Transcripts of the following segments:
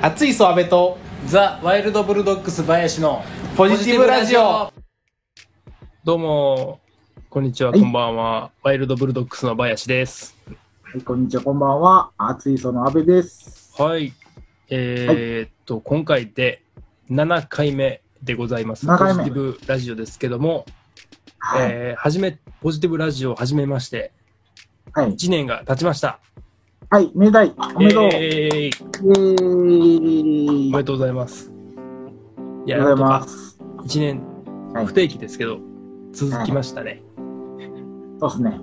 熱いそ阿部とザ・ワイルドブルドッグス林のポジティブラジオ。どうもこんにちは、はい。こんばんは。ワイルドブルドッグスの林です。はい、こんにちは、こんばんは。熱いその安倍です。はい。えーっと、今回で7回目でございます。7回目。ポジティブラジオですけども、はい。えー、始めポジティブラジオを始めましてはい。1年が経ちましたはい、明大、おめでとう。イえーおめでとうございますいやありがとうございます。1年はい不定期ですけど、続きましたね、そうですね。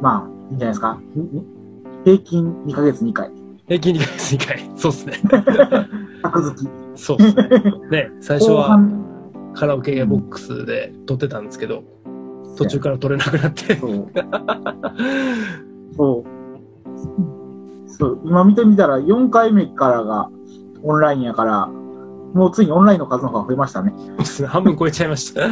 まあ、いいんじゃないですか。平均2ヶ月2回。平均2ヶ月2回そうっすね格付き。そうっすねね最初後は半カラオケボックスで撮ってたんですけど、途中から撮れなくなって。そう。そう。そう、今見てみたら4回目からがオンラインやから、もうついにオンラインの数の方が増えましたね。半分超えちゃいました。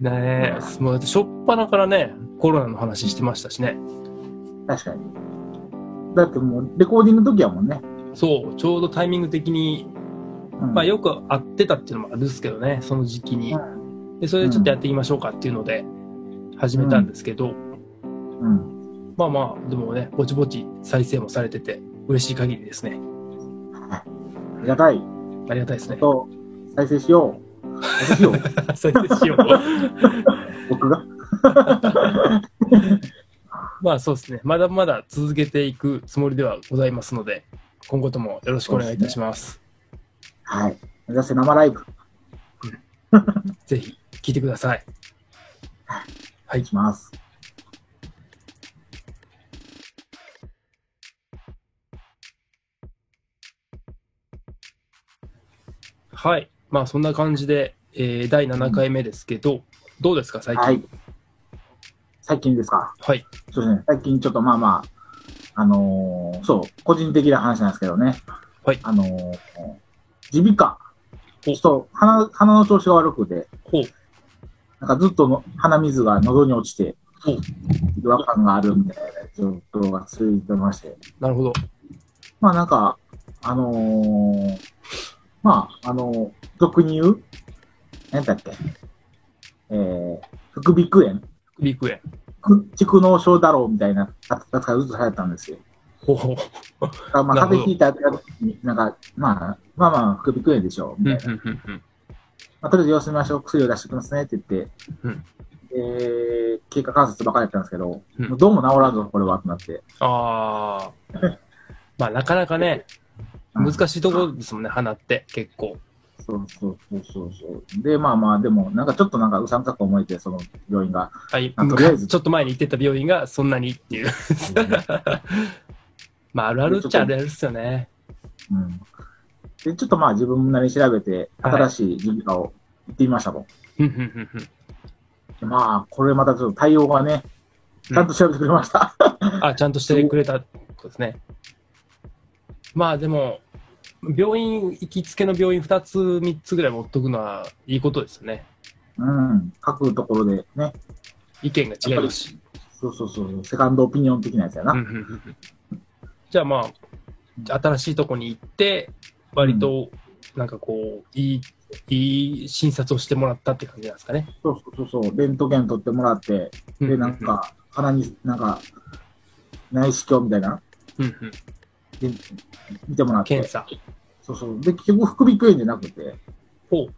ねえ、もうしょっぱなからね、コロナの話してましたしね。確かに。だってもうレコーディングの時やもんね。そう、ちょうどタイミング的に、うんまあよく会ってたっていうのもあるんですけどね、その時期に。で、それでちょっとやっていきましょうかっていうので、始めたんですけど、うん。まあまあ、でもね、ぼちぼち再生もされてて、嬉しい限りですね。ありがたい。ありがたいですね。と、再生しよう。再生しよう。再生しよう。僕が？まあそうですね。まだまだ続けていくつもりではございますので、今後ともよろしくお願いいたします。はい。目指せ生ライブ。ぜひ聞いてください。はい。します。はい。まあそんな感じで、えー第7回目ですけど、どうですか、最近？はい。最近ですか？はい。そうですね。最近ちょっとまあまあ、あのーそう、個人的な話なんですけどね。はいあのー耳鼻科。ちおょっと鼻、鼻の調子が悪くて、ほう。なんかずっとの鼻水が喉に落ちて、ほう。違和感があるみたいな状況が続いてまして。なるほど。まあなんか、あのーまあ、あのー俗に言う、何だっけ、えー、副鼻腔炎、ビッグエン。く蓄膿症だろうみたいな扱いがずっとされたんですよ。ほうほまあ、風邪ひいたやつに、なんか、まあ、まあまあ、副鼻腔炎でしょう、みたいな。まあ、とりあえず様子見ましょう、薬を出してきますねって言って、うんで、経過観察ばかりやったんですけど、うんどうも治らんぞ、これは、となって。ああ。まあなかなかね、難しいところですもんね、鼻って結構。そうそうそうそうそう。で、まあまあ、でも、なんかちょっとなんかうさんくさく思えて、その病院が。はい、あとりあえず ちょっと前に行ってた病院がそんなにっていう。まあ、あるあるっちゃあるあるっすよね。うん。で、ちょっとまあ自分なりに調べて、はい新しい耳鼻科を行ってみましたと。まあ、これまたちょっと対応がね、ちゃんと調べてくれました。あ、ちゃんとしてくれたことですね。まあでも、病院、行きつけの病院2つ、3つぐらい持っとくのはいいことですよね。うん。各ところでね、意見が違いますし。そうそうそう、セカンドオピニオン的なやつやな。じゃあまあ、新しいとこに行って、割と、なんかこう、いい、いい診察をしてもらったって感じなんですかね。そうそうそうそう、レントゲン取ってもらって、で、なんか、鼻になんか、内視鏡みたいな、うんうん、で見てもらって。検査。そうそう。で、結局、副鼻腔炎じゃなくて、ほう。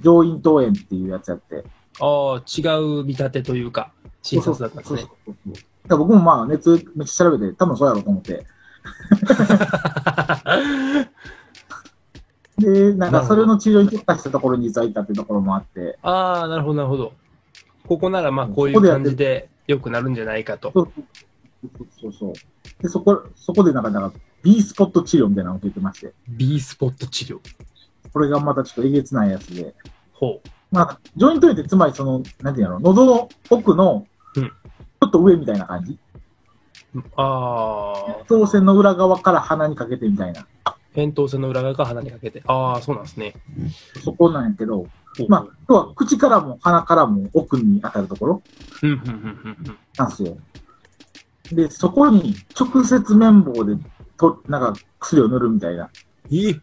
上咽頭炎っていうやつやって。ああ、違う見立てというか、診察だったんですね。そうそうそうそう僕もまあ、熱めっちゃ調べて、多分そうやろうと思って。で、なんか、それの治療に特化したところに実は行ったっていうところもあって、ああ、なるほど、なるほど。ここならまあこういう感じで良くなるんじゃないかと。そうそうそう。で、そこ、そこでなんか、なんか、B スポット治療みたいなのを受けてまして、B スポット治療。これがまたちょっとえげつないやつで、ほまあ、ジョイント炎ってつまりその、なんていうの、喉の奥の、うんちょっと上みたいな感じ。う。ああ、当線の裏側から鼻にかけてみたいな。扁桃腺の裏側から鼻にかけて。ああ、そうなんですね。そこなんやけど、まあ、要は口からも鼻からも奥に当たるところうん、うん、うん、うんうん。なんですよ。で、そこに直接綿棒でと、なんか薬を塗るみたいな。いい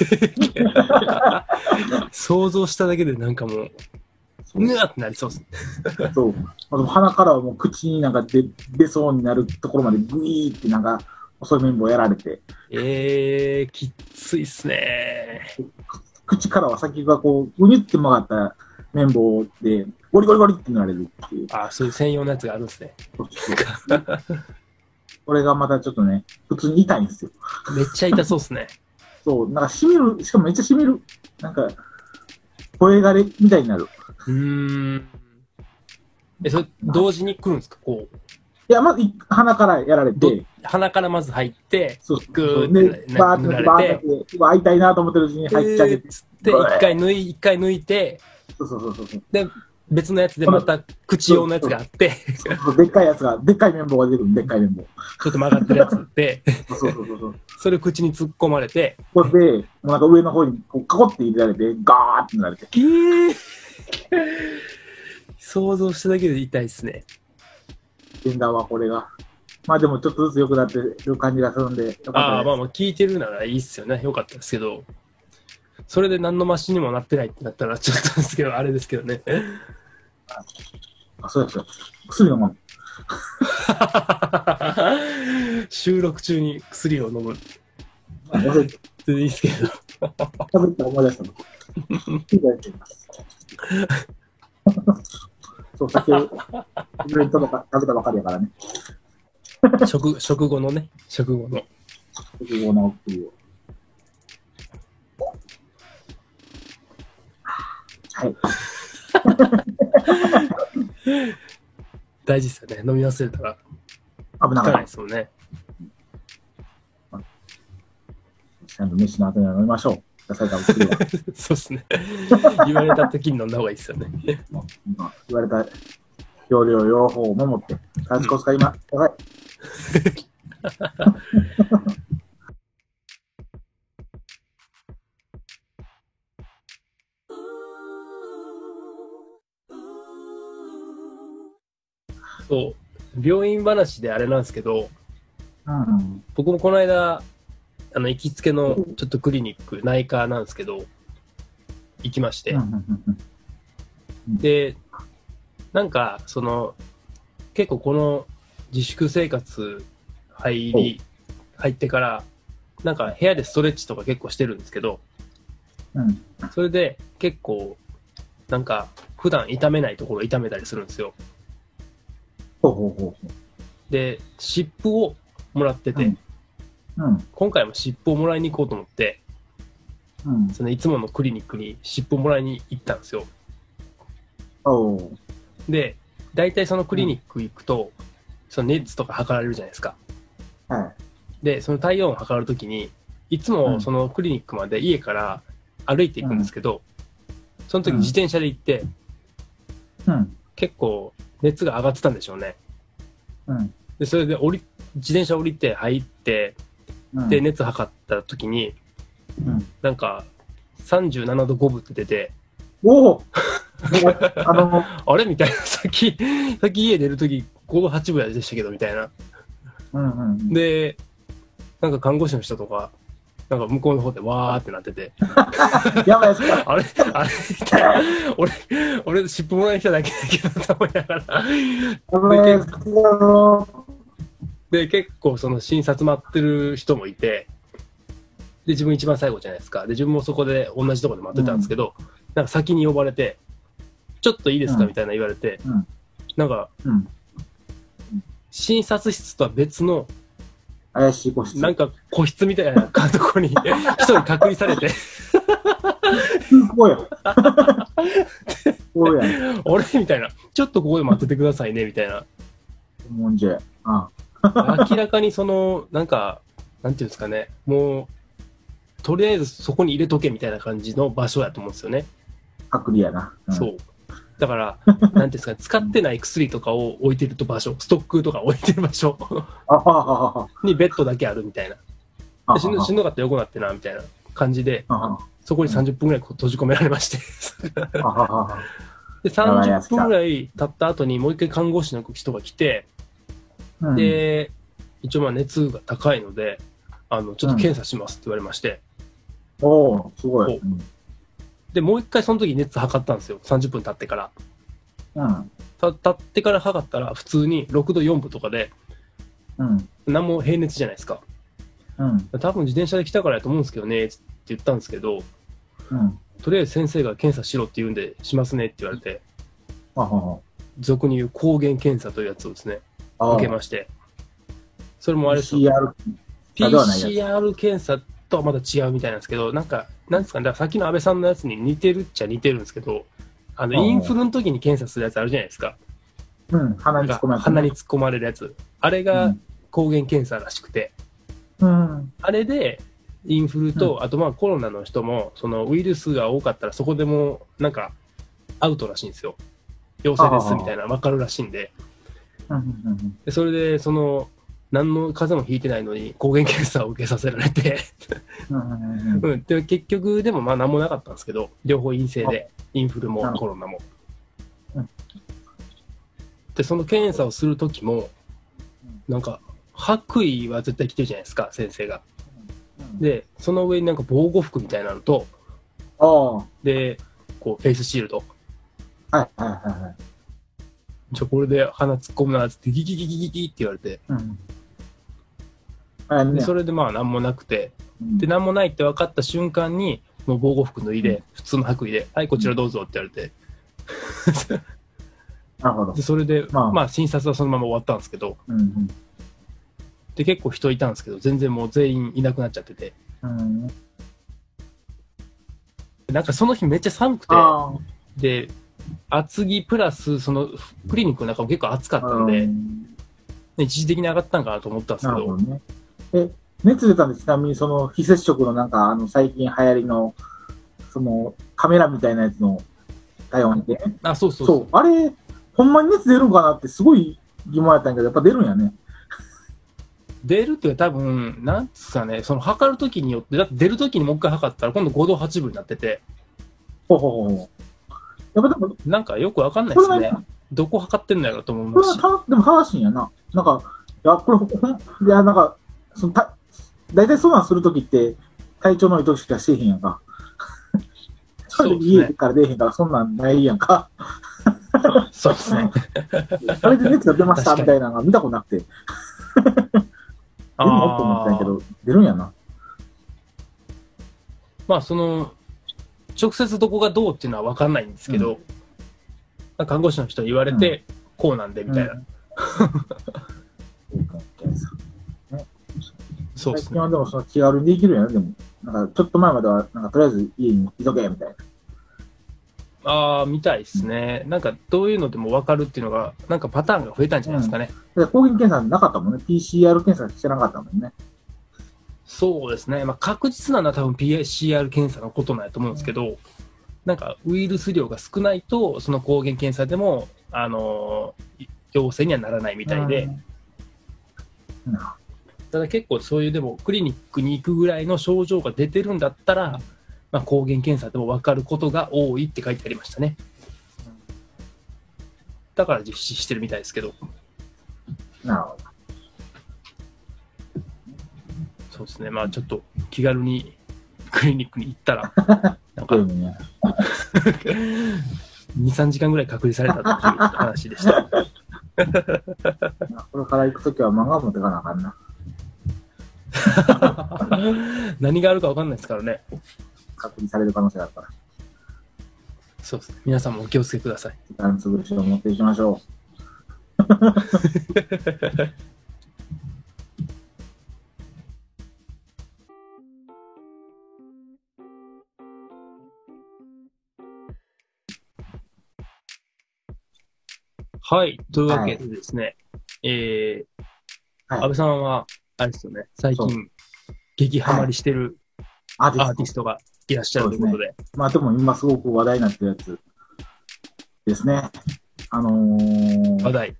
想像しただけでなんかもう、ぬわってなりそうです。そう。あと鼻からはもう口になんか出出そうになるところまでグイーってなんか細い綿棒やられて、えー、きっついっすね。口からは先がこう、うにゅって曲がった綿棒で、ゴリゴリゴリって塗られるっていう。あ、そういう専用のやつがあるんですね。これがまたちょっとね、普通に痛いんですよ。めっちゃ痛そうっすね。そう、なんか染みる、しかもめっちゃ染みる。なんか、声がれみたいになる。うーん。え、それ、同時に来るんですか？こう。いや、まずい鼻からやられどて、鼻からまず入って、そうグ。ーでって、バーって、バーって、うわ、痛いなと思ってるうちに入っちゃって、で、一回抜い、一回抜いて、そうそうそうそう。で、別のやつでまた口用のやつがあって、でっかいやつが、でっかい綿棒が出てくる、でっかい綿棒。ちょっと曲がってるやつで、そうそうそうそう。それを口に突っ込まれて、これで、もうなんか上の方にこう、カコって入れられて、ガーってなられて。ギー想像しただけで痛いっすね。診断はこれが。まあでもちょっとずつ良くなってる感じがするんで、ああ、まあまあ聞いてるならいいっすよね。よかったですけど、それで何のマシにもなってないってなったらちょっとですけど、あれですけどね。す。あ、そうですよ。薬飲むの。収録中に薬を飲む。あ忘れて全然いいですけど。食べたら思い出したの。そう、酒を、イベントとか食べたばかりやからね。食、食後のね、食後の。食後の薬を。はい。大事ですよね。飲み忘れたら危なかったないで。すもんね。ちゃんと飯の後には飲みましょう。野菜食べ薬は。そうですね。言われた時に飲んだ方がいいですよね。今言われた容量、用法を守って、カチコ使いま、やばい。そう。病院話であれなんですけど、うん。僕もこの間、あの、行きつけのちょっとクリニック、内科なんですけど、行きまして。で、なんか、その、結構この自粛生活入り、入ってから、なんか部屋でストレッチとか結構してるんですけど、うん。それで結構、なんか、普段痛めないところを痛めたりするんですよ。ほうほうほうほで、湿布をもらってて、うんうん。今回も湿布をもらいに行こうと思って、うん。そのいつものクリニックに湿布をもらいに行ったんですよ。で、大体そのクリニック行くと、その熱とか測られるじゃないですか。はい。で、その体温を測るときに、いつうんもそのクリニックまで家から歩いていくんですけど、その時うん自転車で行って、うん。結構熱が上がってたんでしょうね。うん。で、それで降り、自転車降りて入って、うん。で、熱測った時に、うん。なんか、37度5分って出て、おお あの、あれ？みたいな、さっき、さっき家出る時5度8分でしたけど、みたいな。うんうん。で、なんか看護師の人とか、なんか向こうの方でわーってなってて、やばいですか？あれ？あれ？俺、俺、尻尾もらいに来ただけだけど、と思いながら。やばいで結構その診察待ってる人もいて、で、自分一番最後じゃないですか。で、自分もそこで同じとこで待ってたんですけど、なんか先に呼ばれて、ちょっといいですか？うん。みたいな言われて、うん。なんか、うん。診察室とは別の、怪しい個室。なんか個室みたいなとこに 一人隔離されて、こう や。こうや。あれみたいな。ちょっとここで待っててくださいね、みたいな。もんじゃ。あ明らかにその、なんか、なんていうんですかね、もう、とりあえずそこに入れとけみたいな感じの場所やと思うんですよね。隔離やな。うんそう。だから、なんていうんですかね、使ってない薬とかを置いてると場所、ストックとか置いてる場所。にベッドだけあるみたいな。しんどしんどかったら横なってな、みたいな感じで、そこに30分ぐらいこう閉じ込められまして。で、30分ぐらい経った後にもう一回看護師の人が来て、うん、で、一応まあ熱が高いので、あの、ちょっと検査しますって言われまして、おおすごい。おで、もう一回その時熱測ったんですよ。30分経ってから。うん。た経ってから測ったら、普通に6度4分とかで、うん。何も平熱じゃないですか。うん。多分自転車で来たからやと思うんですけどね、って言ったんですけど、うん。とりあえず先生が検査しろって言うんで、しますねって言われて、あは俗に言う抗原検査というやつをですね、は。受けまして。それもあれですよ。PCR PCR 検査とはまた違うみたいなんですけど、なんか、なんですかね、だからさっきの安倍さんのやつに似てるっちゃ似てるんですけど、あの、インフルの時に検査するやつあるじゃないですか。うん。鼻に突っ込まれて鼻に突っ込まれるやつ。あれが抗原検査らしくて、うん。あれで、インフルと、あとまあコロナの人も、そのウイルスが多かったらそこでも、なんか、アウトらしいんですよ。陽性ですみたいな、わかるらしいんで。うん。うん。でそれで、その、何の風邪もひいてないのに抗原検査を受けさせられて、うん。で結局、でもまあ何もなかったんですけど、両方陰性で、インフルもコロナもうん。で、その検査をするときも、なんか、白衣は絶対着てるじゃないですか、先生が。で、その上になんか防護服みたいなのと、で、こう、フェイスシールド。はいはいはい。じゃこれで鼻突っ込むなって、ギギギギギギって言われて、うん。で、それでまあ何もなくて、うん。で、何もないって分かった瞬間に、もう防護服脱いで、普通の白衣で、はい、こちらどうぞって言われて、なるほど。で、。それで、まあ。まあ、診察はそのまま終わったんですけど、うん。で、結構人いたんですけど、全然もう全員いなくなっちゃってて、うん。なんかその日めっちゃ寒くて。で、厚着プラス、そのクリニックの中も結構暑かったんで、うん。一時的に上がったんかなと思ったんですけどね。え、熱出たんでちなみにその非接触のなんか、あの、最近流行りの、その、カメラみたいなやつの対応で、あ、そうそうそ、そうう。あれ、ほんまに熱出るんかなってすごい疑問やったんやけど、やっぱ出るんやね。出るって多分、なんですかね、その測るときによって、だって出るときにもう一回測ったら今度5度8分になってて、ほうほうほうほう。やっぱでも、なんかよくわかんないですね。どこ測ってんのやろと思いこますし。れはたでも正しいんやな。なんか、いや、これいや、なんか、そのた、大体そうなんするときって、体調のいいときしかしてへんやんか。それで家から出えへんから、そんなんないやんか。そうですね。あれで熱が出ましたみたいなのが見たことなくて、出るのと思ったんやけど、出るんやな。まあ、その、直接どこがどうっていうのは分かんないんですけど、まあ看護師の人に言われて、こうなんでみたいな。うんそうですね。最近はでもその気軽にできるんやな、でも。なんか、ちょっと前までは、なんか、とりあえず家にいとけ、みたいな。ああ、みたいですね。なんか、どういうのでも分かるっていうのが、なんかパターンが増えたんじゃないですかね。で抗原検査なかったもんね。PCR 検査してなかったもんね。そうですね。まあ、確実なのは多分 PCR 検査のことなんやと思うんですけど、なんか、ウイルス量が少ないと、その抗原検査でも、あのー陽性にはならないみたいで、うん。なただ結構そういうでもクリニックに行くぐらいの症状が出てるんだったら、まあ、抗原検査でも分かることが多いって書いてありましたね。だから実施してるみたいですけど、なるほど。そうですね、まあちょっと気軽にクリニックに行ったら、なんかゲームね。2、3時間ぐらい隔離されたっていう話でした。これから行くときは漫画持ってかなあかんな。何があるか分かんないですからね。隔離される可能性があるから。そうですね。皆さんもお気をつけください。時間潰しを持っていきましょ はい。というわけでですね、えーはい安倍さんは、あれですよね、最そ近、激ハマりしてるう。アーティスト。アーティストがいらっしゃるということで、まあでも今すごく話題になってるやつですね。あのー、話題。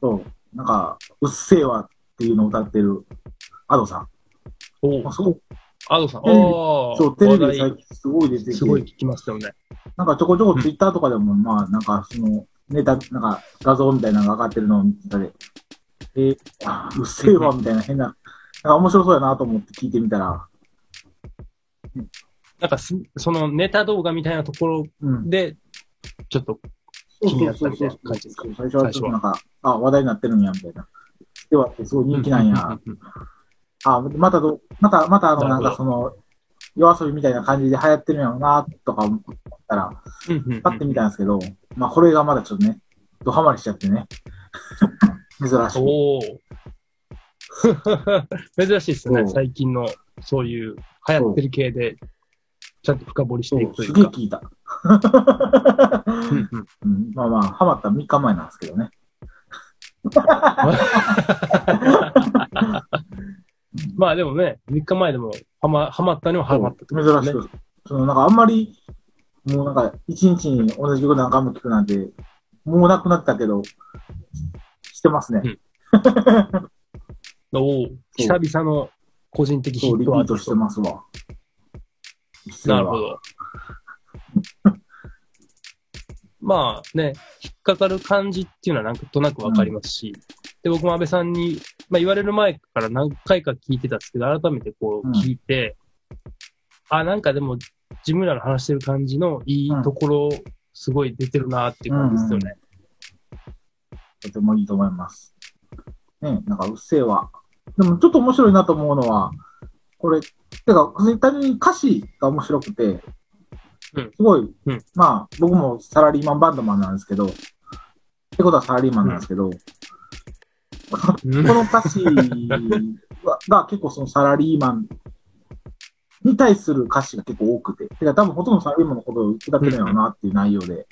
そう、なんか、うっせぇわっていうのを歌ってるアドさん。お。まあ、すごく、アドさん、テレビああ、そう、テレビ話題。最近すごい出てきて、すごい聞きますよね。なんかちょこちょこツイッターとかでも、まあなんかその、ネタ、なんか画像みたいなのが上がってるのを見てたで、えー、あうっせぇわみたいな変なか面白そうやなと思って聞いてみたら、なんかす、そのネタ動画みたいなところうん。で、ちょっと、気になったみたいな感じですか？最初はちょっとなんか、あ、話題になってるんや、みたいな。では、すごい人気なんや。うんあ、またど、また、またあの、なんかその、夜遊びみたいな感じで流行ってるんやろうな、とか思ったら、パッて見たんですけど、まあこれがまだちょっとね、ドハマりしちゃってね。珍しい。おお。珍しいですねそ。う最近の、そういう、流行ってる系で、ちゃんと深掘りしていくといすうか。げえ聞いた。うんうん うん、まあまあ、ハマった3日前なんですけどね。まあでもね、3日前でも、はま、はまったにははまったって珍ことですね。しく。そのなんかあんまり、もうなんか、一日に同じ曲何回も聴くなんて、もうなくなったけど、してますね。おお久々の個人的ヒットアート。してますわ。なるほど。まあね、引っかかる感じっていうのはなんとなくわかりますし、で、僕も安倍さんに、まあ言われる前から何回か聞いてたんですけど、改めてこううん聞いて、あ、なんかでも自分らの話してる感じのいいところ、すごい出てるなっていう感じですよね。とてもいいと思います。ね、なんか、うっせぇわ。でも、ちょっと面白いなと思うのは、これ、てか、単純に歌詞が面白くて、うん。すごい、うん。まあ、僕もサラリーマンバンドマンなんですけど、ってことはサラリーマンなんですけど、うん。この歌詞はが結構そのサラリーマンに対する歌詞が結構多くて、てか多分ほとんどサラリーマンのことを歌ってるんやろうなっていう内容で、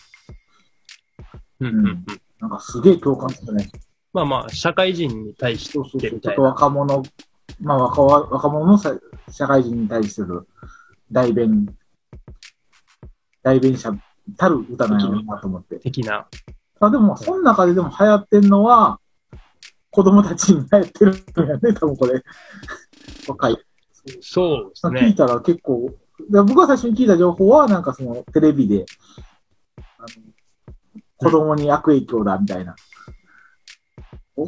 うん。うん。うんなんかすげえ共感するね。まあまあ、社会人に対しそうそうそう。ちょっ。と若者、まあ若わ若者のさ社会人に対する代弁、代弁者たる歌なんやろうなと思って。的な。あでも、その中ででも流行ってんのは、子供たちに流行ってるんやね、多分これ。若い。そうです聞いね。たら結構、で僕が最初に聞いた情報は、なんかそのテレビで、あの子供に悪影響だみたいな。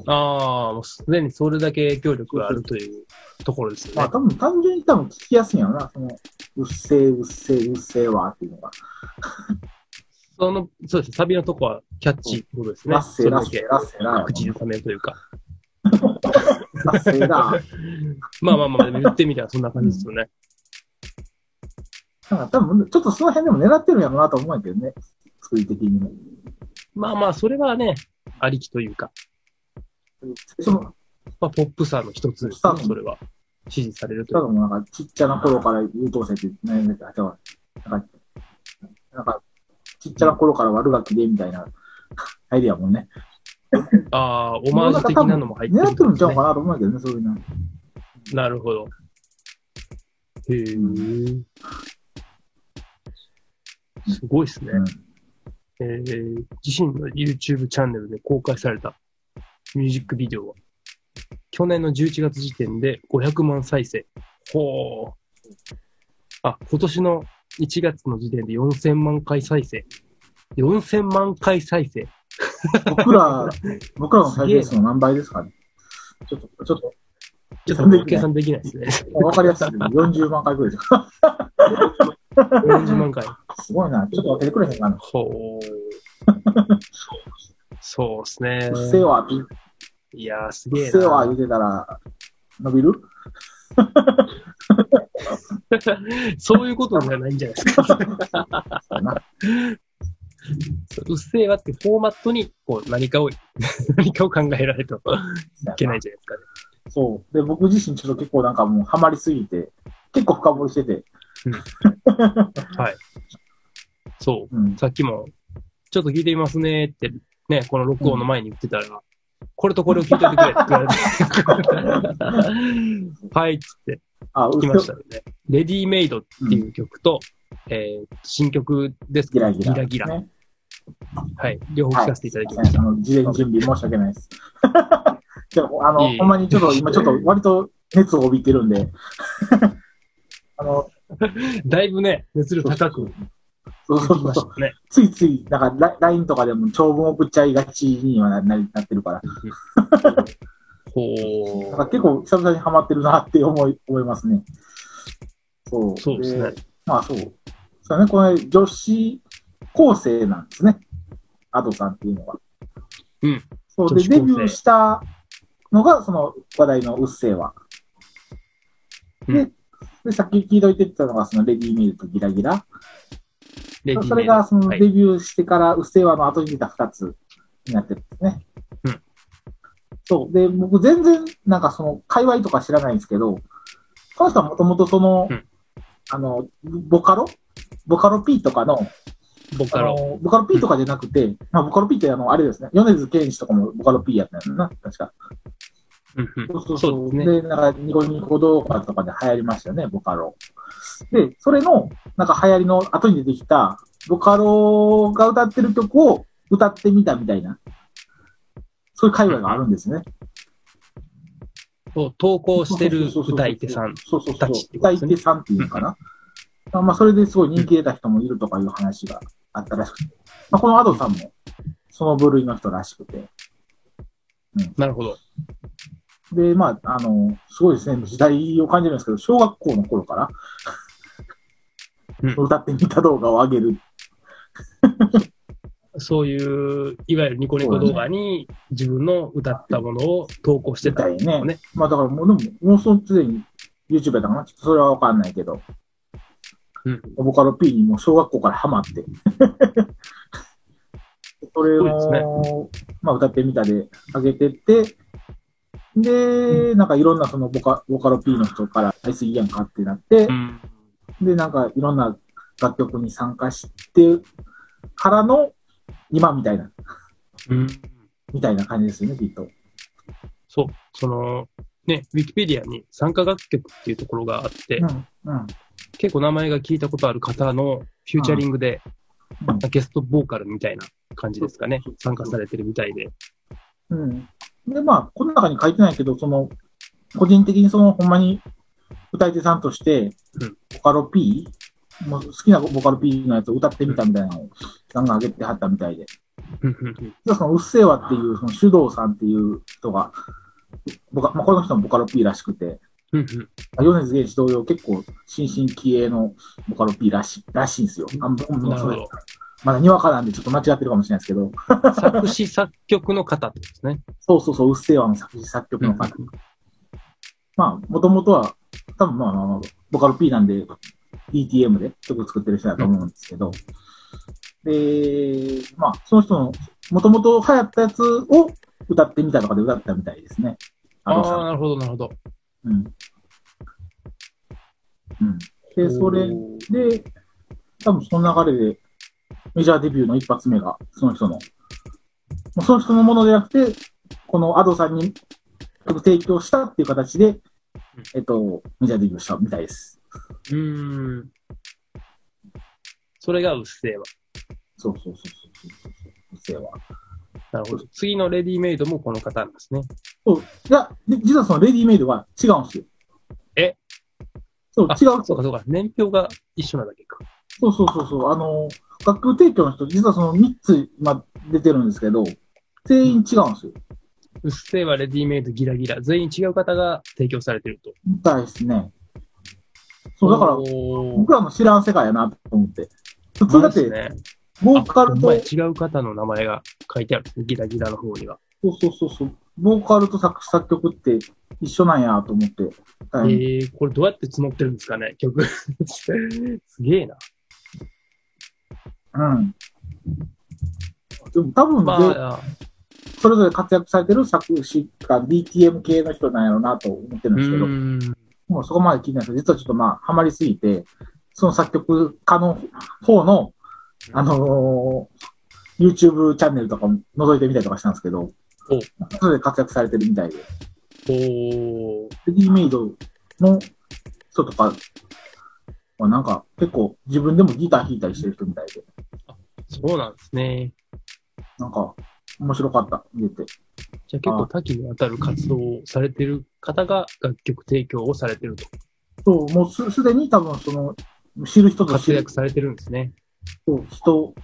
ああ、もうすでにそれだけ影響力があるというところですよねまあ。多分単純に多分聞きやすいんやろな。その、うっせーうっせーうっせーわっていうのが。その、そうです。サビのとこはキャッチーってことですね。ラッセーラッセラッセーラ口ずさめるというか。ラッセーだ。まあまあまあ、言ってみたらそんな感じですよね。なんか多分、ちょっとその辺でも狙ってるんやろうなと思うんやけどね。作り的にも。まあまあ、それはね、ありきというか、その、まあ、ポップさの一つですね、それは。支持されるというただもうなんかちっちゃな頃から優等生って悩んでた人は、なんか、なんか、ちっちゃな頃から悪ガキでみたいな アイディアもんね。ああ、オマージュ的なのも入ってる狙ってるんちゃうねかなと思うけどね、そういうの。なるほど。へえ。すごいですね。うんえー自身の YouTube チャンネルで公開されたミュージックビデオは、去年の11月時点で500万再生。ほう。あ、今年の1月の時点で4000万回再生。4000万回再生。僕ら、僕らの再生数の何倍ですかね。ちょっと、ちょっと、ちょっと計算できないですね。わかりやすいけど、40万回くらいですか。40万回。すごいな。ちょっと分けてくれへんかな。ほう。そうですねう。っせぇわいやー、すっげえな。せぇわ言うてたら、伸びる？そういうことじゃないんじゃないですか。そうっせぇわってフォーマットに、こう、何かを、何かを考えられるといけないじゃないですかね。そう。で、僕自身ちょっと結構なんかもうハマりすぎて、結構深掘りしてて、はい。そう。うん。さっきも、ちょっと聞いてみますねって、ね、この録音の前に言ってたら、これとこれを聞いておいてくれって言われて。はい、っつって聞きましたよね。レディメイドっていう曲と、えー新曲ですけど、ギラギラ。ギラギラ。ね。はい。両方聞かせていただきました。あの、事前準備申し訳ないです。でも、あの、ほんまにちょっと、今ちょっと割と熱を帯びてるんで、あの、だいぶね、熱量高くそうそうそう。ね。ついつい、なんか、ラ LINE とかでも長文送っちゃいがちにはなななってるから。ほなんか結構久々にハマってるなって思い、思いますね。そう。そうですね。まあそう。そうね、これ女子高生なんですね。アドさんっていうのは。うん。そうで、デビューしたのが、その話題のうっせぇわ。で、うんで、さっき聞いといてたのが、そのレディーメイルとギラギラ。それが、そのはいデビューしてから、うっせぇわの後に出た二つになってるんですね。うんそう。で、僕全然、なんかその、界隈とか知らないんですけど、この人はもともとその、うんあの、ボカロ？ボカロ P とかの、あボカロ。の、ボカロ P とかじゃなくて、まあ、ボカロ P ってあの、あれですね、米津玄師とかもボカロ P やったんやな、確か。うんうんそうそうそそうう。ですねで、なんか、ニコニコ動画とかで流行りましたよね、ボカロ。で、それの、なんか流行りの後に出てきた、ボカロが歌ってる曲を歌ってみたみたいな、そういう会話があるんですね。そう投稿してる歌い手さん。そうそうそう歌い手さんっていうのかな。まあまあ、それですごい人気出た人もいるとかいう話があったらしくて。まあ、このアドさんも、その部類の人らしくて。なるほど。で、まあ、あの、すごいですね、時代を感じるんですけど、小学校の頃から、うん歌ってみた動画を上げる。そういう、いわゆるニコニコ動画に自分の歌ったものを投稿してたみたいね。ね。まあ、だからもう、でも、もうそのすでに YouTube やったかなちょっとそれはわかんないけど、うん。ボカロ P にも小学校からハマって。それそうですねを、まあ、歌ってみたで上げてって、で、なんかいろんなそのボカボカロ P の人からやりすぎやんかってなって、うん。で、なんかいろんな楽曲に参加してからの今みたいな、うん。みたいな感じですよね、きっと。そう。その、ね、ウィキペディアに参加楽曲っていうところがあって、うん、うん。結構名前が聞いたことある方のフューチャリングで、うんゲストボーカルみたいな感じですかね。参加されてるみたいで。うん。で、まあ、この中に書いてないけど、その、個人的にその、ほんまに、歌い手さんとしてうん、ボカロ P、もう好きなボカロ P のやつを歌ってみたみたいなのを、ガンガン上げてはったみたいで。その、うっせぇわっていう、その、手動さんっていう人が、ボカまあ、この人もボカロ P らしくて、うん。うん。米津玄師同様結構、新進気鋭のボカロ P らしい、らしいんですよ。あ僕もそれなるほど。まだにわかなんでちょっと間違ってるかもしれないですけど、作詞作曲の方ってことですね。そうそうそう、うっせぇわの作詞作曲の方。まあ、もともとは、多分まあまあまあ、ボカロ P なんで、DTM で曲作ってる人だと思うんですけど、で、まあ、その人の、もともと流行ったやつを歌ってみたとかで歌ったみたいですね。ああ。なるほど、なるほど。うん。うん。で、それで、多分その流れで、メジャーデビューの一発目が、その人の、もうその人のものでなくて、このアドさんに曲提供したっていう形で、えっと、メジャーデビューしたみたいです。うーん。それがうっせぇわ。そうそうそうそうそうそう。うっせぇわ。なるほど。次のレディメイドもこの方なんですね。そう。いや、で実はそのレディメイドは違うんですよ。え？そう、あ違う。そうかそうか。年表が一緒なだけか。そうそうそうそう。あの、楽曲提供の人、実はその3つ今出てるんですけど、全員違うんですよ。うっせぇわ、レディメイド、ギラギラ。全員違う方が提供されてると。みたいですね。そう、だから、おー僕らの知らん世界やなと思って。普通だって、そうですね。ボーカルと、あほんまや違う方の名前が書いてある。ギラギラの方には。そうそうそうそう、ボーカルと作詞作曲って一緒なんやと思って。えー、これどうやって募ってるんですかね、曲。すげえな。うん。でも多分で、まあ、それぞれ活躍されてる作詞家、DTM 系の人なんやろうなと思ってるんうですけど、ーん。もうそこまで聞いてないですけど、実はちょっとまあ、ハマりすぎて、その作曲家の方の、あのー YouTube チャンネルとかも覗いてみたりとかしたんですけどお、それで活躍されてるみたいで、おー。レディメイドの人とかはなんか結構自分でもギター弾いたりしてる人みたいで、そうなんですね。なんか面白かった、見てて。じゃあ結構多岐にわたる活動をされてる方が楽曲提供をされてると。そう、もうすすでに多分その、知る人と知る活躍されてるんですね。人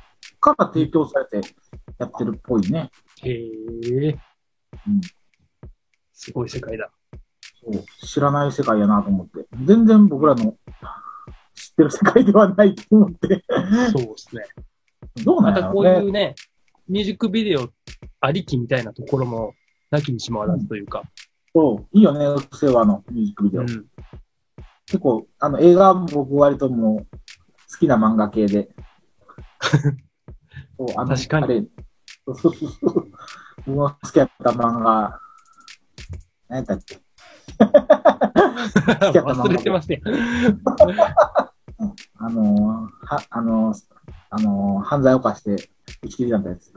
から提供されてやってるっぽいね。へえ。うんすごい世界だ。そう知らない世界やなと思って。全然僕らの知ってる世界ではないと思って。そうですね。どうなんやまたころうね。ういうね、ミュージックビデオありきみたいなところも、なきにしもあらずというか。そう、いいよね、うっのミュージックビデオ。うん。結構、あの、映画も僕割ともう好きな漫画系で。そうあの確かにそうそうそう。僕の好きやった漫画、何やったっけ 忘れてますね。あのー、は、あのー、あのー、犯罪を犯して打ち切りなんたやつ。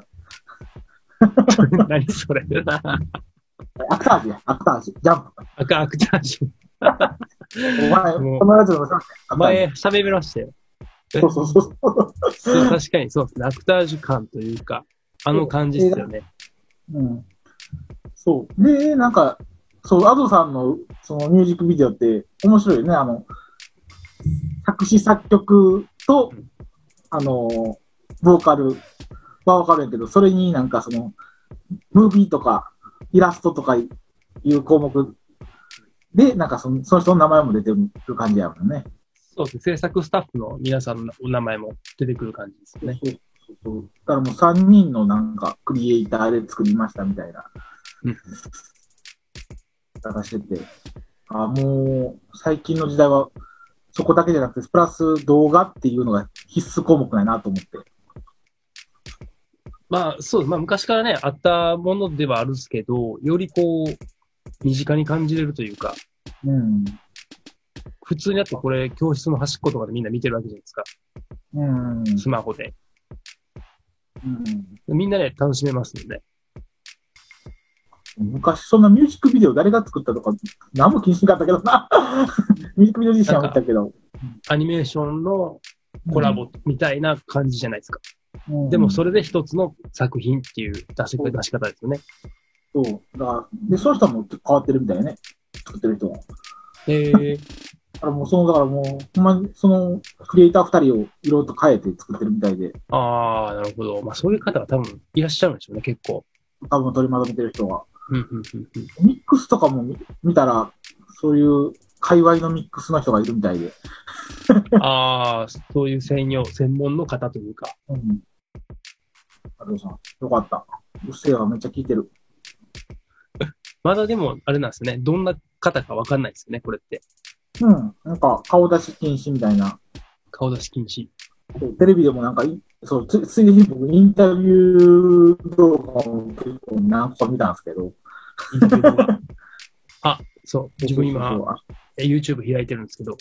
何それ。アクタージュや、アクタージュ、ジャンプ。赤アクタージュ。お前、このラジオのさ、前、喋りましたよ。そうそうそうそう。そう確かにそうですね。アクタージュ感というか、あの感じですよね。うん。そう。で、なんか、そう、アドさんのそのミュージックビデオって面白いよね。あの、作詞作曲と、あの、ボーカルはわかるんやけど、それになんかその、ムービーとかイラストとかいう項目で、なんかそのその人の名前も出てる感じやもんね。そうですね。制作スタッフの皆さんのお名前も出てくる感じですよね。そうそうそう。だからもう3人のなんかクリエイターで作りましたみたいな。うん探してて。あ、もう最近の時代はそこだけじゃなくて、プラス動画っていうのが必須項目ないなと思って。まあ、そう。まあ、昔からね、あったものではあるんですけど、よりこう、身近に感じれるというか、うん。普通にあってこれ、教室の端っことかでみんな見てるわけじゃないですか。うん。スマホで。うん、みんなね、楽しめますので。昔そんなミュージックビデオ誰が作ったとか、何も気にしなかったけどな。ミュージックビデオ自身は見たけど。アニメーションのコラボみたいな感じじゃないですか。うん。でもそれで一つの作品っていう出し出し方ですよね。そう。だから、で、そういう人も変わってるみたいね。作ってる人は。えー、だからもう、その、だからもう、ほんまに、その、クリエイター二人をいろいろと変えて作ってるみたいで、ああ、なるほど。まあそういう方が多分いらっしゃるんでしょうね、結構。多分取りまとめてる人は。うんうんうんうんミックスとかも見見たら、そういう、界隈のミックスの人がいるみたいで。ああ、そういう専用、専門の方というか。うん。加藤さん、よかった。うっせぇわ、めっちゃ聞いてる。まだでも、あれなんですね。どんな方かわかんないですよね、これって。うん。なんか、顔出し禁止みたいな。顔出し禁止。テレビでもなんかい、そう、つついでに僕、インタビュー動画を結構何個か見たんですけど。インタビュー動画あ、そう。自分今 YouTube 開いてるんですけど、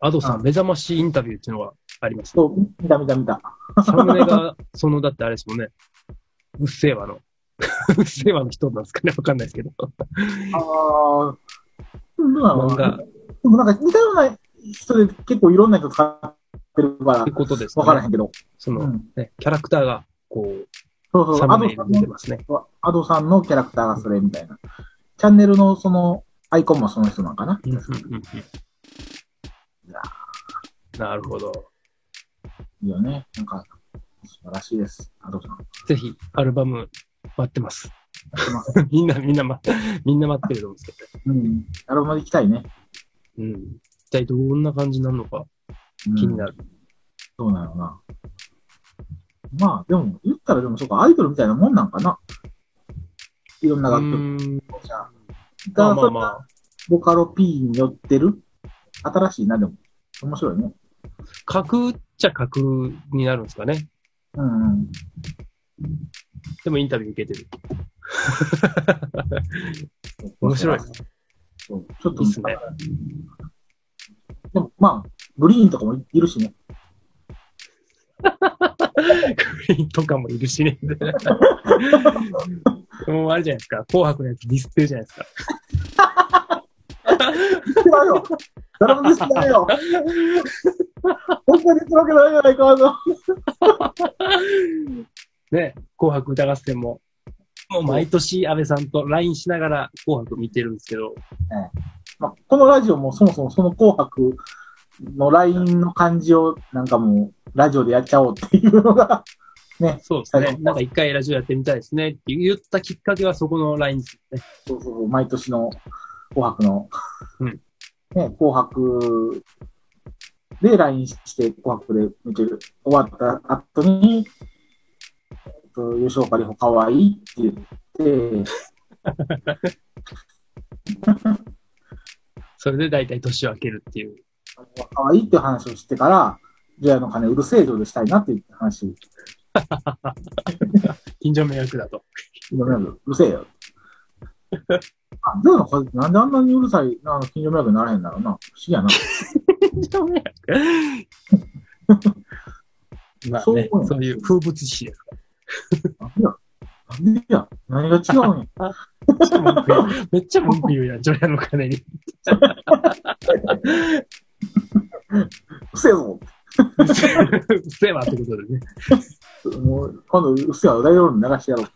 アドさあん、目覚ましインタビューっていうのがあります？そう、見た見た見た。サムネが、その、だってあれですもんね。うっせぇわの。うっせぇわの人なんですかね？わかんないですけど。ああ、漫画でもなんか似たような人で結構いろんな人使ってるからって、ことですね。わからへんけど。その、うんね、キャラクターが、こう、そうそう、アドさんの出てますね。アドさんのキャラクターがそれみたいな。チャンネルのそのアイコンもその人なんかな。うんうんうんうんなるほど。いいよね。なんか、素晴らしいです。アドさん。ぜひ、アルバム、待ってます。みんな、みんな、ま、みんな待ってると思うんですけうん。アルバム行きたいね。ど。うん。一体どんな感じになるのかうん気になる。どうなのな。まあ、でも、言ったらでもそうか、アイドルみたいなもんなんかな。いろんなう楽曲。じ。まあまあまあ、ボカロ P によってる？新しいな、でも。面白いね。架空っちゃ架空になるんですかね。うんうん。でもインタビュー受けてる。面白い。ちょっと、いいっすねでも、まあ、グリーンとかもいるしね。グリーンとかもいるしね。もうあれじゃないですか。紅白のやつディスってるじゃないですか。違うよ。誰もディスってないよ。ディスるわけないじゃないか、あの。ね、紅白歌合戦も、もう毎年安倍さんと LINE しながら紅白見てるんですけど、まあ、このラジオもそもそもその紅白の LINE の感じをなんかもうラジオでやっちゃおうっていうのが ね、そうですねなんか一回ラジオやってみたいですねって言ったきっかけはそこの LINE ですよね。そうそう、毎年の紅白の、うんね、紅白で LINE して紅白で見てる終わった後に、えっと、吉岡里帆かわいいって言って、それで大体年を明けるっていう。かわいいっていう話をしてから、ジョヤの鐘うるせえ上でしたいなっていう話、近所迷惑だと。近所迷惑うるせえよ。あ、ジョヤの鐘ってなんであんなにうるさい、あの近所迷惑にならへんだろうな。不思議やな。近所迷惑まあね、そうそういう風物詩ですかなんでや？なんでや？何が違うんや？ら。めっちゃ文句言うやん、ジョヤの金に。うせえぞ。うっせえわってことでね。もう、今度、うっせえわ、大丈夫に流してやろう。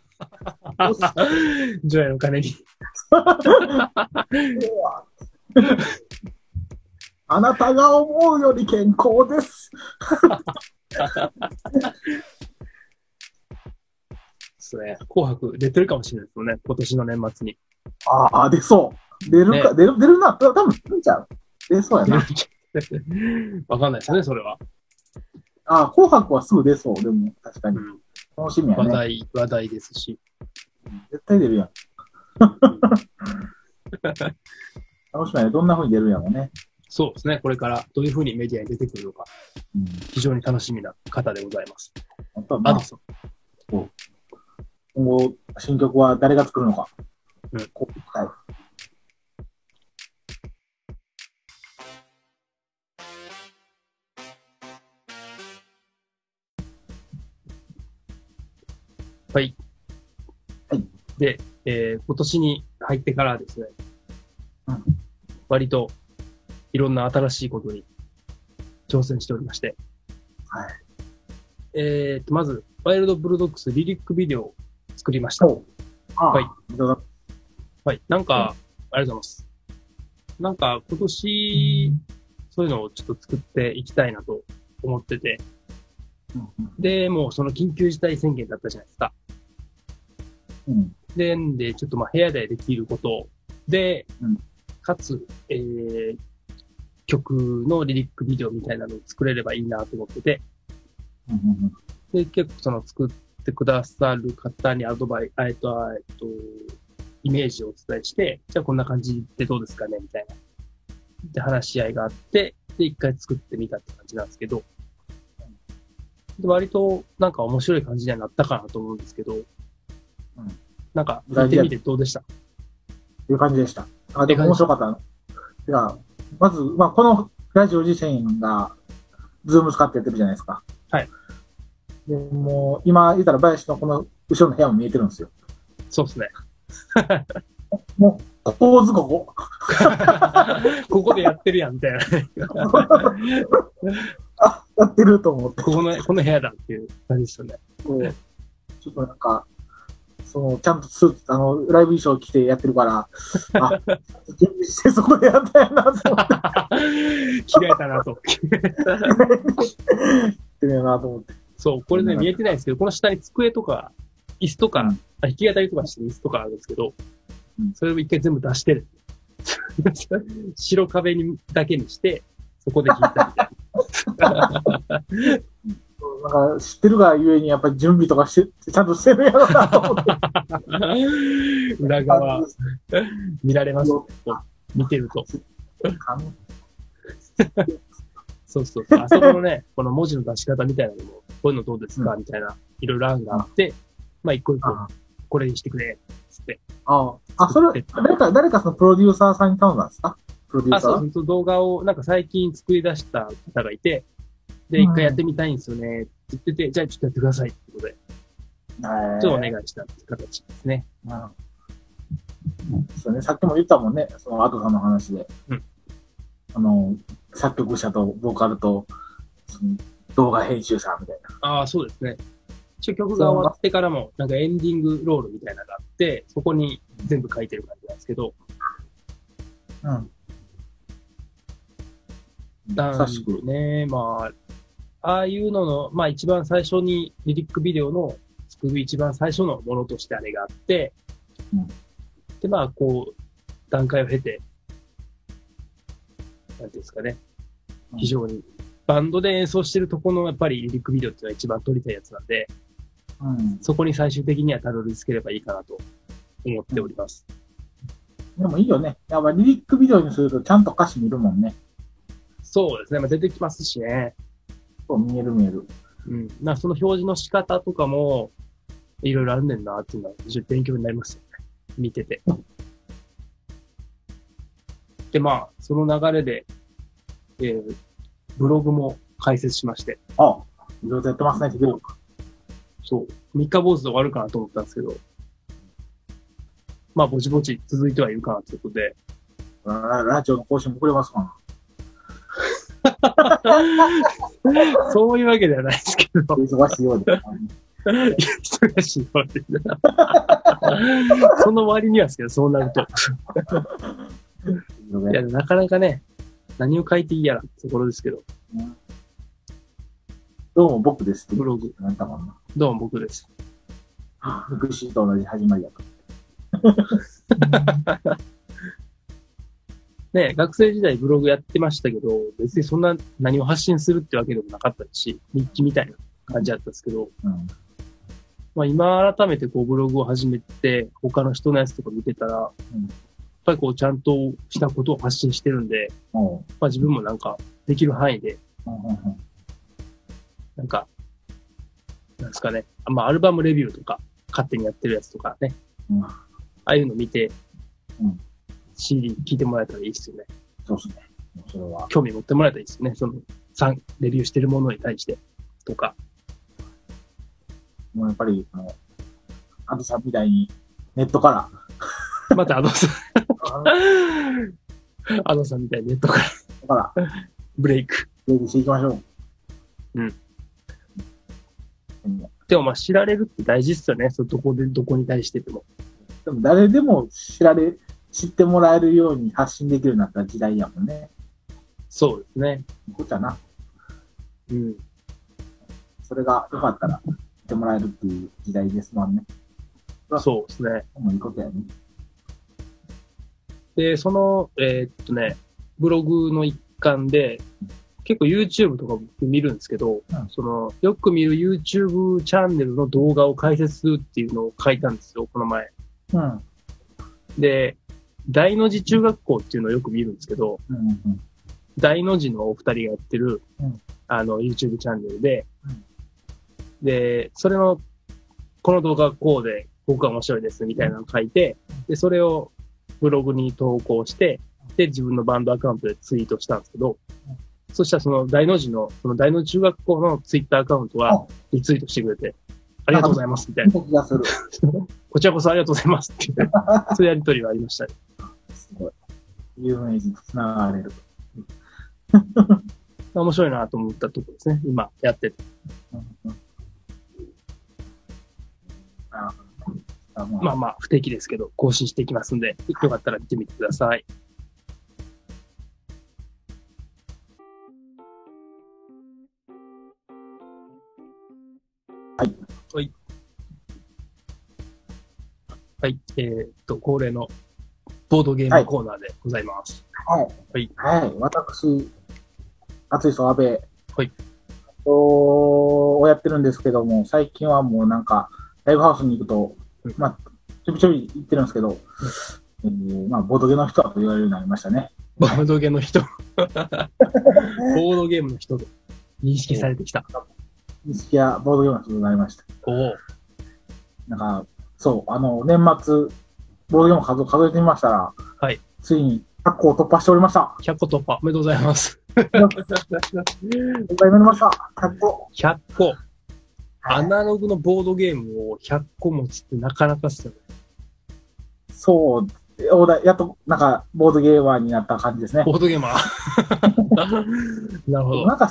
ジョヤの金に。あなたが思うより健康です。そうね。紅白出てるかもしれないですよね。今年の年末に。ああ、出そう。出るか、ね出る、出るな。多分出るんちゃう？出そうやな。わかんないですよね、それは。ああ、紅白はすぐ出そう。でも、確かに。うん。楽しみやね。話題、話題ですし。絶対出るやん。楽しみやね。どんな風に出るんやろうね。そうですね。これからどういうふうにメディアに出てくるのか、うん。非常に楽しみな方でございます。あとはまあ。今後、新曲は誰が作るのか。うんこうはい。で、えー今年に入ってからですね、うん割といろんな新しいことに挑戦しておりまして、はい。えーと、まず、ワイルドブルドッグスリリックビデオを作りました。はい。はい。なんか、ありがとうございます。なんか、今年、そういうのをちょっと作っていきたいなと思ってて、うんで、もうその緊急事態宣言だったじゃないですか。うん。で、んで、ちょっとまあ部屋でできることで、うん。かつ、えー、曲のリリックビデオみたいなのを作れればいいなと思ってて、うんうんで、結構その作ってくださる方にアドバイ、えっと、えっと、イメージをお伝えして、じゃあこんな感じでどうですかねみたいな。で、話し合いがあって、で、一回作ってみたって感じなんですけど、で割となんか面白い感じにはなったかなと思うんですけど、なんか見てみてどうでした？という感じでした。あ、でも面白かった。いや、まず、まあ、このラジオ自身が、ズーム使ってやってるじゃないですか。はい。で、もう、今言ったら林のこの後ろの部屋も見えてるんですよ。そうですね。もう、構図ここ。ここでやってるやん、みたいな。あ、やってると思って。ここの、この部屋だっていう感じですよね。ちょっとなんか、その、ちゃんとスーツ、あの、ライブ衣装着てやってるから、あ、準備してそこでやったやなと思って、着替えたなと。やってるよなと思って。そう、これね、見えてないんですけど、この下に机とか、椅子とか、うんあ弾き語りとかして椅子とかあるんですけど、うんそれを一回全部出してる。白壁にだけにして、そこで弾いたみたいな んか、知ってるがゆえに、やっぱり準備とかして、ちゃんとしてるやろうなと思って。な。裏側 見られます、ね、見てると。そうそうそう。あそこのね、この文字の出し方みたいなのも、こういうのどうですか、みたいな、いろいろ案があって、まあ一個一個あ、これにしてくれ、つって。ああ、それ、誰か、誰かそのプロデューサーさんに頼んだんですか？プロデューあ、サーそうそう、動画をなんか最近作り出した方がいて、で、一回やってみたいんですよね、って言ってて、じゃあちょっとやってくださいってことで、ちょっとお願いしたっていう形ですね。うんそうね、さっきも言ったもんね、そのアドさんの話で。うんあの、作曲者とボーカルと、その動画編集者みたいな。ああ、そうですね。一応曲が終わってからも、なんかエンディングロールみたいなのがあって、そこに全部書いてる感じなんですけど、うん。なんね、まあ、ああいうのの、まあ一番最初にリリックビデオの作る一番最初のものとしてあれがあって、うんで、まあこう、段階を経て、なんていうんですかね、うん非常に、バンドで演奏してるところのやっぱりリリックビデオっていうのは一番撮りたいやつなんで、うん。そこに最終的にはたどり着ければいいかなと思っております。でもいいよね。やっぱリリックビデオにするとちゃんと歌詞見るもんね。そうですね、まあ、出てきますしね。そう、見える見える。うん。なその表示の仕方とかも、いろいろあるねんなっていうのは勉強になりますよね。見てて。で、まあ、その流れで、えー、ブログも開設しまして、あ、いろいろとやってますね、テキル。そう、三日坊主で終わるかなと思ったんですけど、まあ、ぼちぼち続いてはいるかなということで、ララジオの更新も遅れますかな。そういうわけではないですけど、忙しいようで。忙しいわけでその割にはですけど、そうなると。いや、なかなかね、何を書いていいやらってところですけど、どうも僕ですブログ、なんだもんな。どうも僕です。福祉と同じ始まりやと。ね、学生時代ブログやってましたけど、別にそんな何を発信するってわけでもなかったし、日記みたいな感じだったんですけど、うん。まあ今改めてこうブログを始めて、他の人のやつとか見てたら、うん。やっぱりこうちゃんとしたことを発信してるんで、おうまあ自分もなんかできる範囲で、なんか、なんですかね、まあアルバムレビューとか、勝手にやってるやつとかね、うん。ああいうの見て、うん CD 聞いてもらえたらいいですよね。そうですね。それは。興味持ってもらえたらいいですよね。その、さんレビューしてるものに対して、とか。もうやっぱり、あの、アンドさんみたいに、ネットから、またあのさあん、あのさんみたいにネットからだから、ブレイク。レビューしていきましょう。うんうん。でもまあ知られるって大事っすよね。そうどこで、どこに対してでも。でも誰でも知られ、知ってもらえるように発信できるようになった時代やもんね。そうですね。こっちゃな。うん。それが良かったら、知ってもらえるっていう時代ですもんね。そうですね。もういいことやね。で、その、えーっとね、ブログの一環で、結構 YouTube とか僕見るんですけど、うんその、よく見る YouTube チャンネルの動画を解説するっていうのを書いたんですよ、この前。うん。うんで、大の字中学校っていうのをよく見るんですけど、うんうん。大の字のお二人がやってる、うんあの、YouTube チャンネルで、うんで、それの、この動画はこうで、僕は面白いです、みたいなのを書いて、で、それをブログに投稿して、で、自分のバンドアカウントでツイートしたんですけど、そしたらその大の字の、その大の字中学校のツイッターアカウントはあリツイートしてくれて、ありがとうございます、みたいな。気がする。こちらこそありがとうございますっていう、そういうやりとりはありましたね。すごい。有名人と繋がれる。面白いなと思ったところですね。今やってて。まあまあ、不定期ですけど、更新していきますんで、よかったら見てみてください。はい。はい。はい。えーっと、恒例のボードゲームコーナーでございます。はい。はい。はい。私、熱い人、安倍。はい。をやってるんですけども、最近はもうなんか、ライブハウスに行くと、うんまあ、ちょびちょび行ってるんですけど、えーまあ、ボードゲの人だと言われるようになりましたね。ボードゲームの人。ボードゲームの人と認識されてきた。意識やボードゲームの人になりました。おお。なんか、そう、あの、年末、ボードゲーム数を数えてみましたら、はい。ついに100個を突破しておりました。100個突破。おめでとうございます。100回目りました。100個。100個。はいアナログのボードゲームを100個持つってなかなかっすよね。そう、やっと、なんか、ボードゲーマーになった感じですね。ボードゲーマー。なるほど。なんか、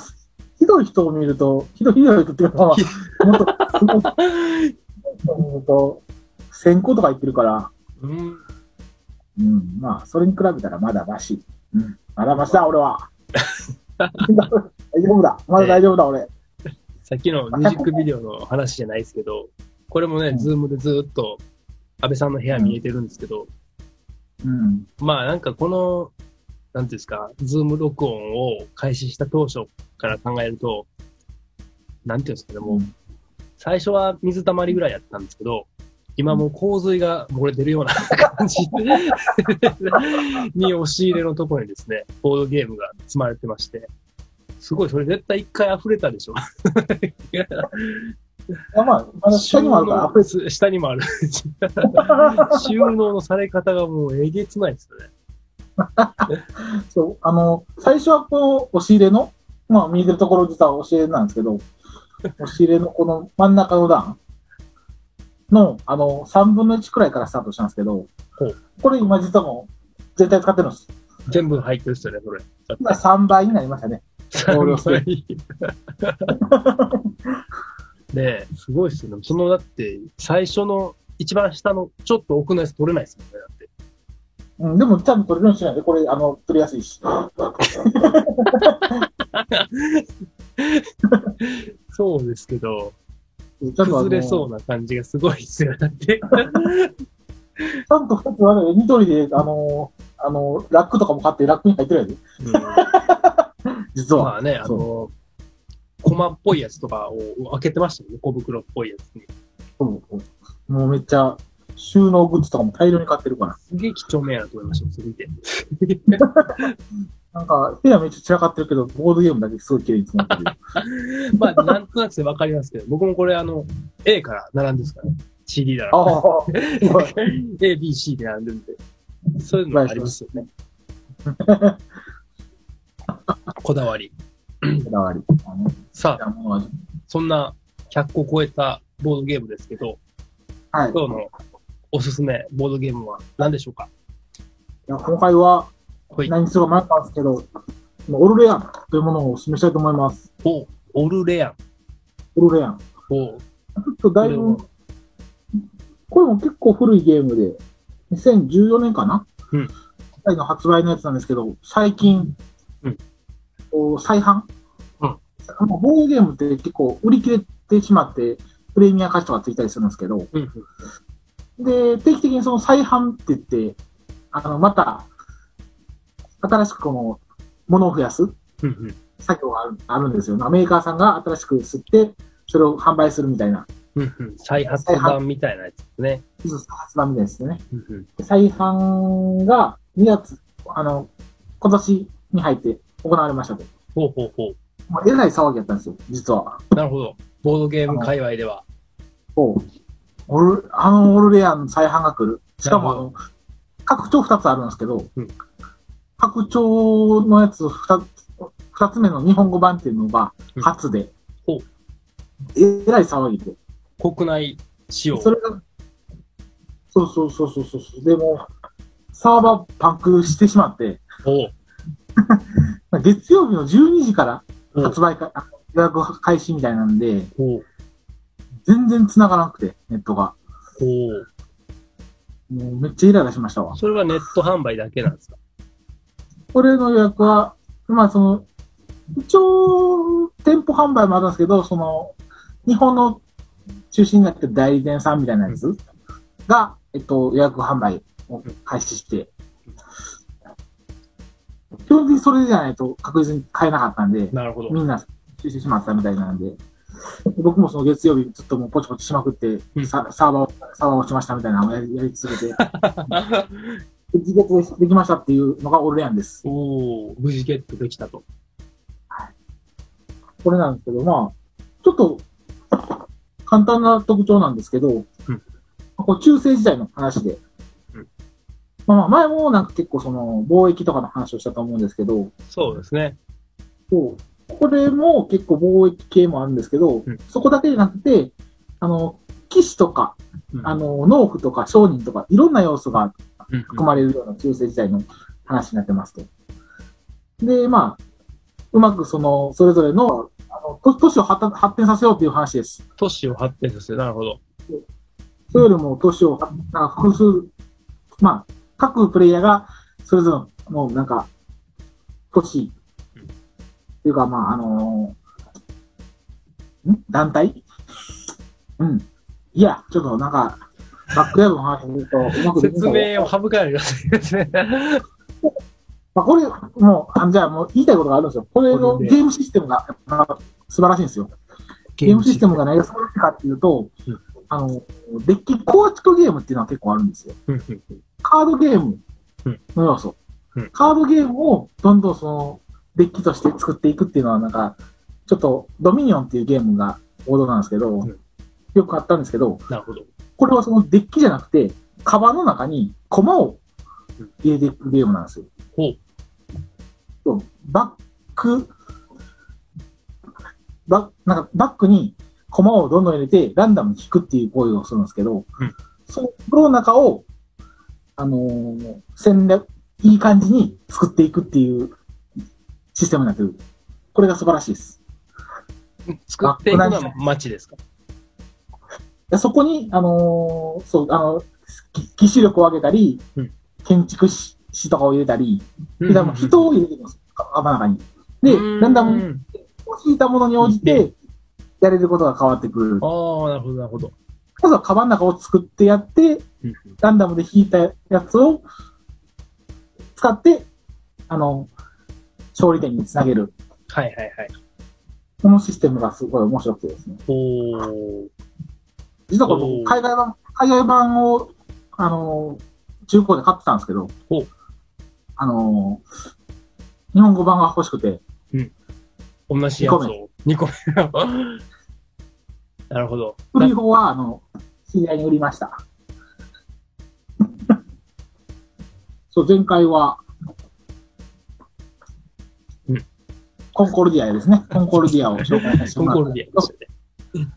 ひどい人を見ると、ひどいひどい人っていうか、まあ、もっと、1000個とか言ってるから、うん。うん、まあ、それに比べたらまだマシ。うん、まだマシだ、俺は。大丈夫だ。まだ大丈夫だ、俺。さっきのミュージックビデオの話じゃないですけど、これもね、うんズームでずっと安倍さんの部屋見えてるんですけど、うん。まあなんかこの、なんていうんですか、ズーム録音を開始した当初から考えると、なんていうんですかね、もう、最初は水たまりぐらいやったんですけど、今もう洪水が漏れてるような感じに押し入れのところにですね、ボードゲームが積まれてまして、すごい、それ絶対一回溢れたでしょ。あ、まだ下にもあるから、下にもある。収納のされ方がもうえげつないですよね。そう、あの、最初はこう、押し入れの、まあ、見えてるところ実は押し入れなんですけど、押し入れのこの真ん中の段の、あの、3分の1くらいからスタートしたんですけどこれ今実はもう、全体使ってるんです。全部入ってるっすよね、それ。今3倍になりましたね。容量数で、すごいっすよね。その、だって、最初の、一番下の、ちょっと奥のやつ取れないですもんね、だって。うん、でも多分取れるようにしないで、これ、あの、取りやすいし。そうですけど、ちゃんとあの崩れそうな感じがすごいっすよ、だって。ちゃんと2つあるニトリで、あの、あの、ラックとかも買ってラックに入ってるやで、うん 実は。まあね、あの、コマっぽいやつとかを開けてましたよね、小袋っぽいやつに。もうめっちゃ、収納グッズとかも大量に買ってるから。すげえ貴重面やなと思いました、それ見て。なんか、部屋めっちゃ散らかってるけど、ボードゲームだけすごい綺麗に詰まってる。まあ、なんとなくでわかりますけど、僕もこれ、あの、A から並んでるすから、CD だら。ああ、A、B、C で並んでるんで。そういうのありますよね。こだわり。こだわり。さあ、そんな100個超えたボードゲームですけど、はい。今日のおすすめボードゲームは何でしょうか？いや今回ははい何にするか迷ったんですけど、オルレアンというものをお勧めしたいと思います。お、オルレアン。オルレアン。ちお、ょっとだいぶこ、これも結構古いゲームで、2014年かな？うんの発売のやつなんですけど、最近、うんこう再販、うんボードゲームって結構売り切れてしまって、プレミア価値とかついたりするんですけど、うんうん。で、定期的にその再販って言って、あの、また、新しくこの、物を増やす。作業があるあるんですよ。メーカーさんが新しく吸って、それを販売するみたいな。再発版みたいなやつですね。発売みたいですね。再販が2月、あの、今年に入って行われましたと。ほうほうほまあ、えらい騒ぎやったんですよ、実は。う。なるほど。ボードゲーム界隈では。そう。オル、あのオルレアンの再販が来る。しかも、拡張2つあるんですけど、うん拡張のやつ2つ、二つ目の日本語版っていうのがうん初で、ほうえらい騒ぎで。国内仕様。それが、そうそうそうそうそう。でも、サーバーパンクしてしまって、月曜日の12時から発売か、あ予約開始みたいなんで、全然繋がらなくて、ネットが。もうめっちゃイライラしましたわ。それはネット販売だけなんですか？これの予約は、まあその、一応、店舗販売もあるんですけど、その、日本の中心になってる代理店さんみたいなやつが、えっと、予約販売を開始して、基本的にそれじゃないと確実に買えなかったんで、なるほど。みんな中止してしまったみたいなんで、僕もその月曜日ずっともうポチポチしまくって、うん。ササーバーを、サーバーを落ちましたみたいなのをやり続けて、自決できましたっていうのがオルレアンです。おお無事ゲットできたと。これなんですけど、まあ、ちょっと、簡単な特徴なんですけど、こう中世時代の話で、うん。まあまあ前もなんか結構その貿易とかの話をしたと思うんですけど、そうですね。そう。これも結構貿易系もあるんですけど、うん。そこだけじゃなくて、あの、騎士とか、うん。あの、農夫とか商人とか、いろんな要素がうん含まれるような中世時代の話になってますと。で、まあ、うまくその、それぞれの、あの、都都市を発展させようという話です。都市を発展させる。なるほど。それよりも都市を、なんか複数、まあ、各プレイヤーが、それぞれの、なんか、都市、っていうか、まあ、あのん？団体？うん。いや、ちょっとなんか、バックヤードの話すると、うまく説明を省かないでくださいですね。ま あ、これ、もう、あじゃあもう言いたいことがあるんですよ。これのゲームシステムが、まあ、素晴らしいんですよ。ゲームシステムが何が素晴らしいかっていうとうん、あの、デッキ構築ゲームっていうのは結構あるんですよ。うんうんうんカードゲームの要素。うんカードゲームをどんどんその、デッキとして作っていくっていうのはなんか、ちょっと、ドミニオンっていうゲームが王道なんですけど、んよくあったんですけど、なるほど。これはそのデッキじゃなくて、カバンの中にコマを入れていくゲームなんですよ。ほう。そうバック、バなんかバックにコマをどんどん入れて、ランダムに引くっていう行為をするんですけど、うんその中を、あのー戦略、いい感じに作っていくっていうシステムになってる。これが素晴らしいです。作っていくのは街ですか？でそこに、あのーそう、あの、き機種力を上げたり、うん建築士士とかを入れたり、うんで多分人を入れてるんですよ、カバンの中に。で、ランダムにうん引いたものに応じて、やれることが変わってくる。ああ、なるほど、なるほど。まずはカバンの中を作ってやって、うんランダムで引いたやつを使って、あの、勝利点につなげる。はいはいはい。このシステムがすごい面白くてですね。おー。実はこおーの海外版、海外版を、あの、中古で買ってたんですけどお、あの、日本語版が欲しくて、同じやつを2個目。なるほど。古い方は、あの、知り合いに売りました。そう、前回は、うんコンコルディアですね。コンコルディアを紹介させてコンコルもらったんですけどディアね。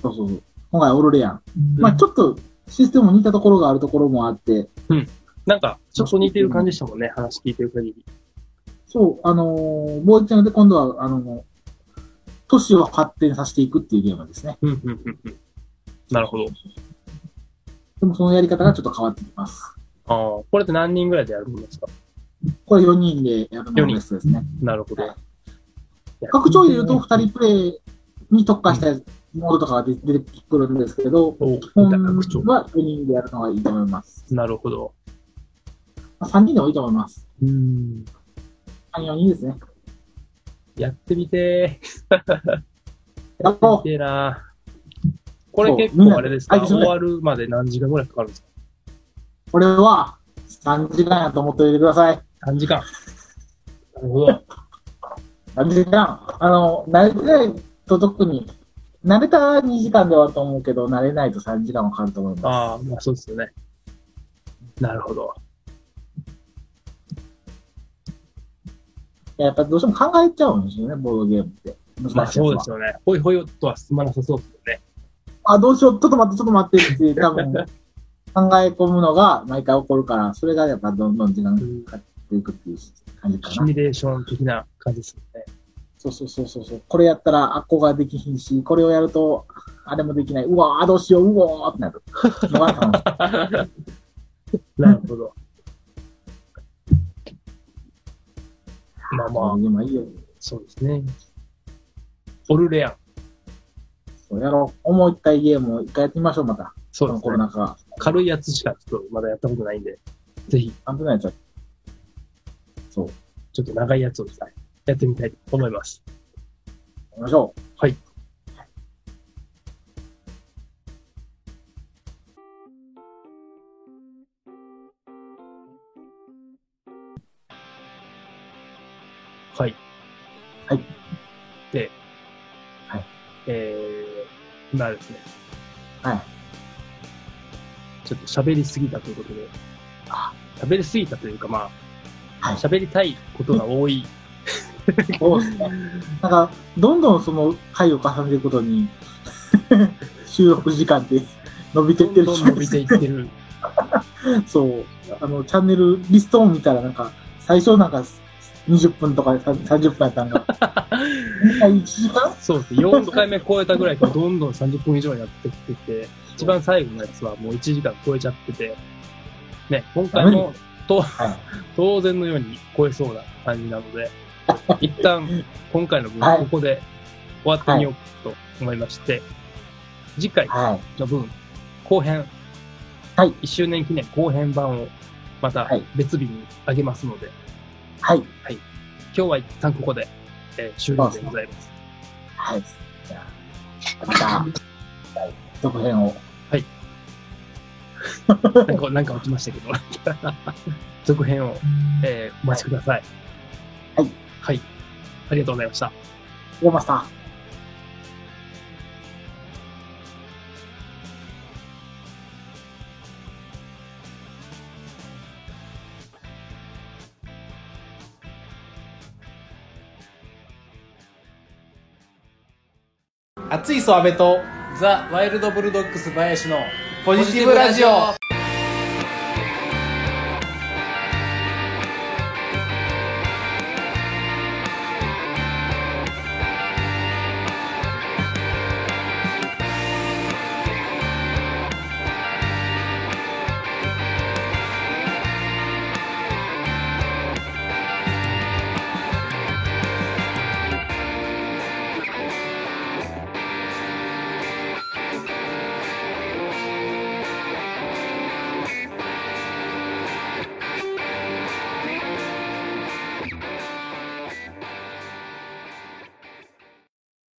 そうそうそう。今回はオルレアン。まあちょっとシステム似たところがあるところもあって、なんか、ちょっと似てる感じでしたもんね、話聞いてる限り。そう、あのー、ボーイチャンで今度は、あの都市を発展させていくっていうゲームですね。うん、うん、うん、うん。なるほど。でもそのやり方がちょっと変わってきます。ああ、これって何人ぐらいでやるんですか？これ4人でやるのがベストですね。なるほど。拡張入れると2人プレイに特化したモードとかが出出てくるんですけど、お本。は4人でやるのがいいと思います。なるほど。まあ、3人でもいいと思います。うん。3、4人ですね。やってみてやろー。う見てーなーこれ結構あれですか？終わるまで何時間ぐらいかかるんですか？これは3時間やと思っておいてください。?3 時間。なるほど。3時間。あの、慣れてないと特に、慣れたら2時間で終わると思うけど、慣れないと3時間はかかると思います。ああ、まあそうですよね。なるほど。やっぱどうしても考えちゃうんですよね、ボードゲームって。まあそうですよね。ほいほいとは進まなさそうですよね。あ、どうしよう、ちょっと待って、ちょっと待ってって、多分、考え込むのが毎回起こるから、それがやっぱどんどん時間かかっていくっていう感じかな。シミュレーション的な感じですよね。そうそうそうそう。これやったら、あっこができひんし、これをやると、あれもできない。うわーどうしよう、うわーってなる。なるほど。まあまあ、今いいよ。そうですね。オルレアン。そうやろう。思いたいゲームを一回やってみましょう、また。そうですね。コロナ禍。軽いやつしかちょっとまだやったことないんで、ぜひ、なんとなくやっちゃう。そう。ちょっと長いやつをやってみたいと思います。やりましょう。はい。はい。はい。で、はい。えー、今ですね、はい。ちょっと喋りすぎたということで、あ喋りすぎたというか、まあ、はい喋りたいことが多い。そうですね。なんか、どんどんその回を重ねていくことに、収録時間って伸びていってるどんどん伸びていってる。そう。あの、チャンネルリストを見たら、なんか、最初なんか、20分とかで30分やったんが、1時間？そうですね。4回目超えたぐらいからどんどん30分以上になってきてて、一番最後のやつはもう1時間超えちゃってて、ね、今回もとはい。当然のように超えそうな感じなので、一旦今回の分はいここで終わってみようと思いまして、次回はい。の分、後編、はい1周年記念後編版をまたはい別日にあげますので、はい。今日は一旦ここで、えー終了でございます。はい。じゃあ、また、はい続編を？なんか、なんか落ちましたけど、続編を、えーお待ちください。はい。はい。ありがとうございました。出ました。熱いソアベとザ・ワイルド・ブルドッグス林のポジティブラジオ